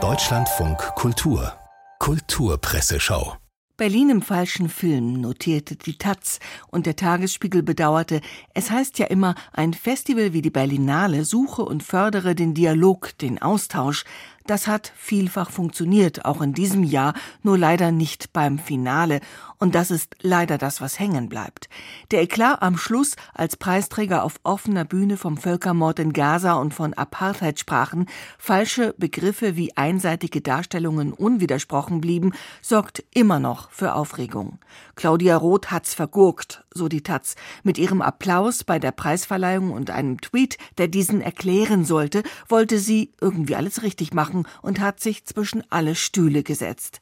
Deutschlandfunk Kultur. Kulturpresseschau. Berlin im falschen Film, notierte die Taz, und der Tagesspiegel bedauerte, es heißt ja immer, ein Festival wie die Berlinale suche und fördere den Dialog, den Austausch. Das hat vielfach funktioniert, auch in diesem Jahr, nur leider nicht beim Finale. Und das ist leider das, was hängen bleibt. Der Eklat am Schluss, als Preisträger auf offener Bühne vom Völkermord in Gaza und von Apartheid sprachen, falsche Begriffe wie einseitige Darstellungen unwidersprochen blieben, sorgt immer noch für Aufregung. Claudia Roth hat's vergurkt, so die Taz, mit ihrem Applaus bei der Preisverleihung und einem Tweet, der diesen erklären sollte, wollte sie irgendwie alles richtig machen und hat sich zwischen alle Stühle gesetzt.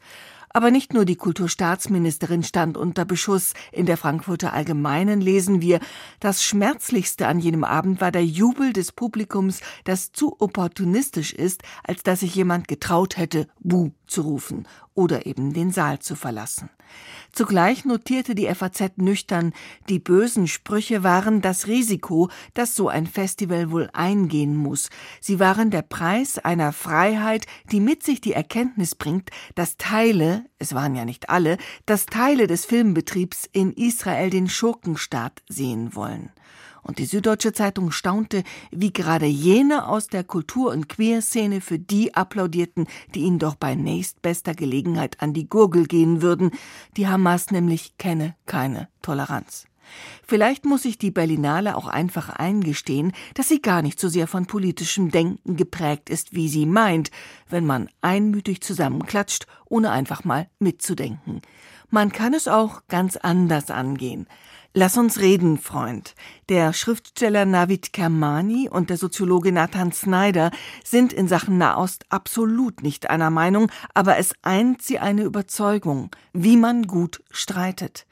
Aber nicht nur die Kulturstaatsministerin stand unter Beschuss. In der Frankfurter Allgemeinen lesen wir, das Schmerzlichste an jenem Abend war der Jubel des Publikums, das zu opportunistisch ist, als dass sich jemand getraut hätte, Buh zu rufen oder eben den Saal zu verlassen. Zugleich notierte die FAZ nüchtern, die bösen Sprüche waren das Risiko, das so ein Festival wohl eingehen muss. Sie waren der Preis einer Freiheit, die mit sich die Erkenntnis bringt, dass Teile, es waren ja nicht alle, dass Teile des Filmbetriebs in Israel den Schurkenstaat sehen wollen und die Süddeutsche Zeitung staunte, wie gerade jene aus der Kultur- und Queerszene für die applaudierten, die ihnen doch bei nächstbester Gelegenheit an die Gurgel gehen würden. Die Hamas nämlich kenne keine Toleranz. Vielleicht muss sich die Berlinale auch einfach eingestehen, dass sie gar nicht so sehr von politischem Denken geprägt ist, wie sie meint, wenn man einmütig zusammenklatscht, ohne einfach mal mitzudenken. Man kann es auch ganz anders angehen. Lass uns reden, Freund. Der Schriftsteller Navid Kermani und der Soziologe Nathan Snyder sind in Sachen Nahost absolut nicht einer Meinung, aber es eint sie eine Überzeugung, wie man gut streitet.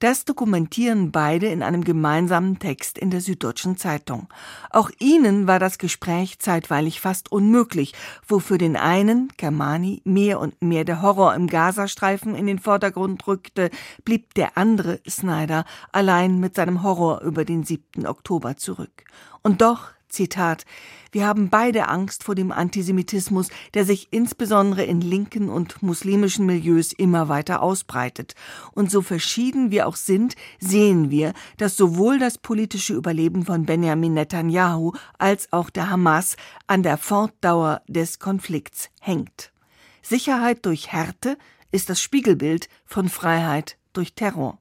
Das dokumentieren beide in einem gemeinsamen Text in der Süddeutschen Zeitung. Auch ihnen war das Gespräch zeitweilig fast unmöglich, wofür den einen, Kermani, mehr und mehr der Horror im Gazastreifen in den Vordergrund rückte, blieb der andere, Snyder, allein mit seinem Horror über den 7. Oktober zurück. Und doch Zitat Wir haben beide Angst vor dem Antisemitismus, der sich insbesondere in linken und muslimischen Milieus immer weiter ausbreitet. Und so verschieden wir auch sind, sehen wir, dass sowohl das politische Überleben von Benjamin Netanyahu als auch der Hamas an der Fortdauer des Konflikts hängt. Sicherheit durch Härte ist das Spiegelbild von Freiheit durch Terror.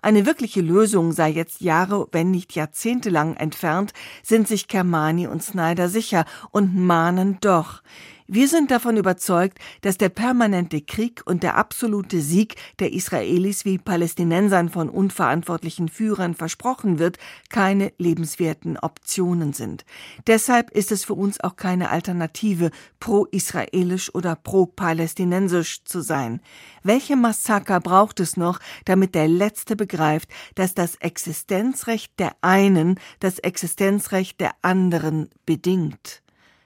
Eine wirkliche Lösung sei jetzt Jahre, wenn nicht Jahrzehnte lang entfernt, sind sich Kermani und Snyder sicher und mahnen doch. Wir sind davon überzeugt, dass der permanente Krieg und der absolute Sieg der Israelis wie Palästinensern von unverantwortlichen Führern versprochen wird, keine lebenswerten Optionen sind. Deshalb ist es für uns auch keine Alternative, pro-israelisch oder pro-palästinensisch zu sein. Welche Massaker braucht es noch, damit der Letzte begreift, dass das Existenzrecht der einen das Existenzrecht der anderen bedingt?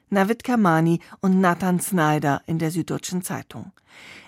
Navid Kamani und Nathan Snyder in der Süddeutschen Zeitung.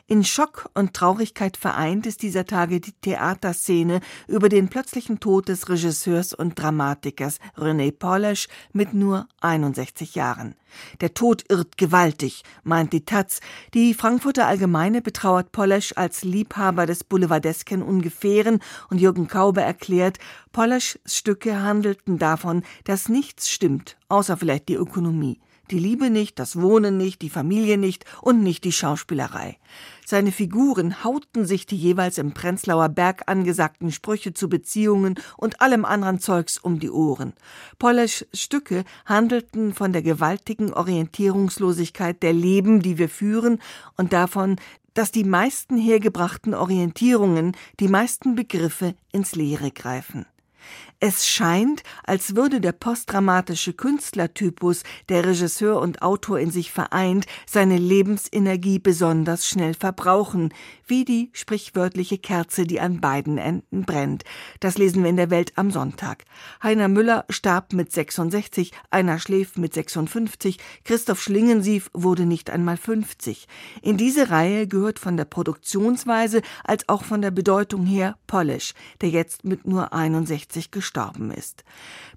In Schock und Traurigkeit vereint ist dieser Tage die Theaterszene über den plötzlichen Tod des Regisseurs und Dramatikers René Polesch mit nur 61 Jahren. Der Tod irrt gewaltig, meint die Taz. Die Frankfurter Allgemeine betrauert Polesch als Liebhaber des boulevardesken Ungefähren und Jürgen Kaube erklärt, Poleschs Stücke handelten davon, dass nichts stimmt, außer vielleicht die Ökonomie die Liebe nicht, das Wohnen nicht, die Familie nicht und nicht die Schauspielerei. Seine Figuren hauten sich die jeweils im Prenzlauer Berg angesagten Sprüche zu Beziehungen und allem anderen Zeugs um die Ohren. Poleschs Stücke handelten von der gewaltigen Orientierungslosigkeit der Leben, die wir führen, und davon, dass die meisten hergebrachten Orientierungen, die meisten Begriffe ins Leere greifen. Es scheint, als würde der postdramatische Künstlertypus, der Regisseur und Autor in sich vereint, seine Lebensenergie besonders schnell verbrauchen, wie die sprichwörtliche Kerze, die an beiden Enden brennt. Das lesen wir in der Welt am Sonntag. Heiner Müller starb mit 66, einer schläft mit 56, Christoph Schlingensief wurde nicht einmal 50. In diese Reihe gehört von der Produktionsweise als auch von der Bedeutung her Polish, der jetzt mit nur 61 gestorben gestorben ist.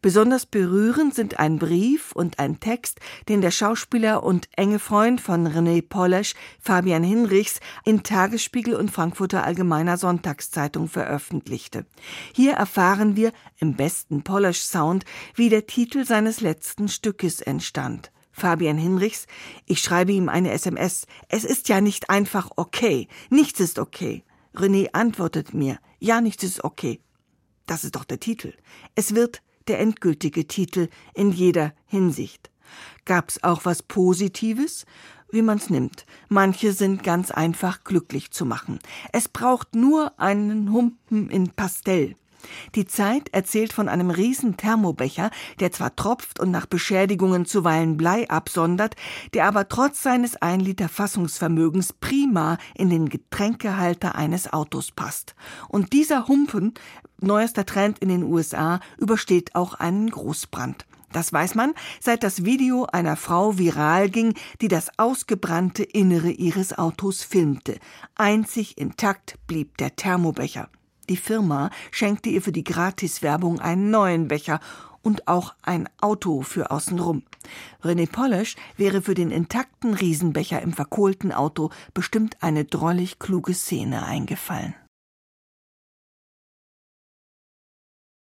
Besonders berührend sind ein Brief und ein Text, den der Schauspieler und enge Freund von René Polesch, Fabian Hinrichs, in Tagesspiegel und Frankfurter Allgemeiner Sonntagszeitung veröffentlichte. Hier erfahren wir im besten Polesch-Sound, wie der Titel seines letzten Stückes entstand. Fabian Hinrichs, ich schreibe ihm eine SMS. Es ist ja nicht einfach okay. Nichts ist okay. René antwortet mir, ja, nichts ist okay. Das ist doch der Titel. Es wird der endgültige Titel in jeder Hinsicht. Gab's auch was Positives? Wie man's nimmt. Manche sind ganz einfach glücklich zu machen. Es braucht nur einen Humpen in Pastell. Die Zeit erzählt von einem riesen Thermobecher, der zwar tropft und nach Beschädigungen zuweilen Blei absondert, der aber trotz seines ein Liter Fassungsvermögens prima in den Getränkehalter eines Autos passt. Und dieser Humpen, neuester Trend in den USA, übersteht auch einen Großbrand. Das weiß man, seit das Video einer Frau viral ging, die das ausgebrannte Innere ihres Autos filmte. Einzig intakt blieb der Thermobecher. Die Firma schenkte ihr für die Gratiswerbung einen neuen Becher und auch ein Auto für außenrum. René Polish wäre für den intakten Riesenbecher im verkohlten Auto bestimmt eine drollig kluge Szene eingefallen.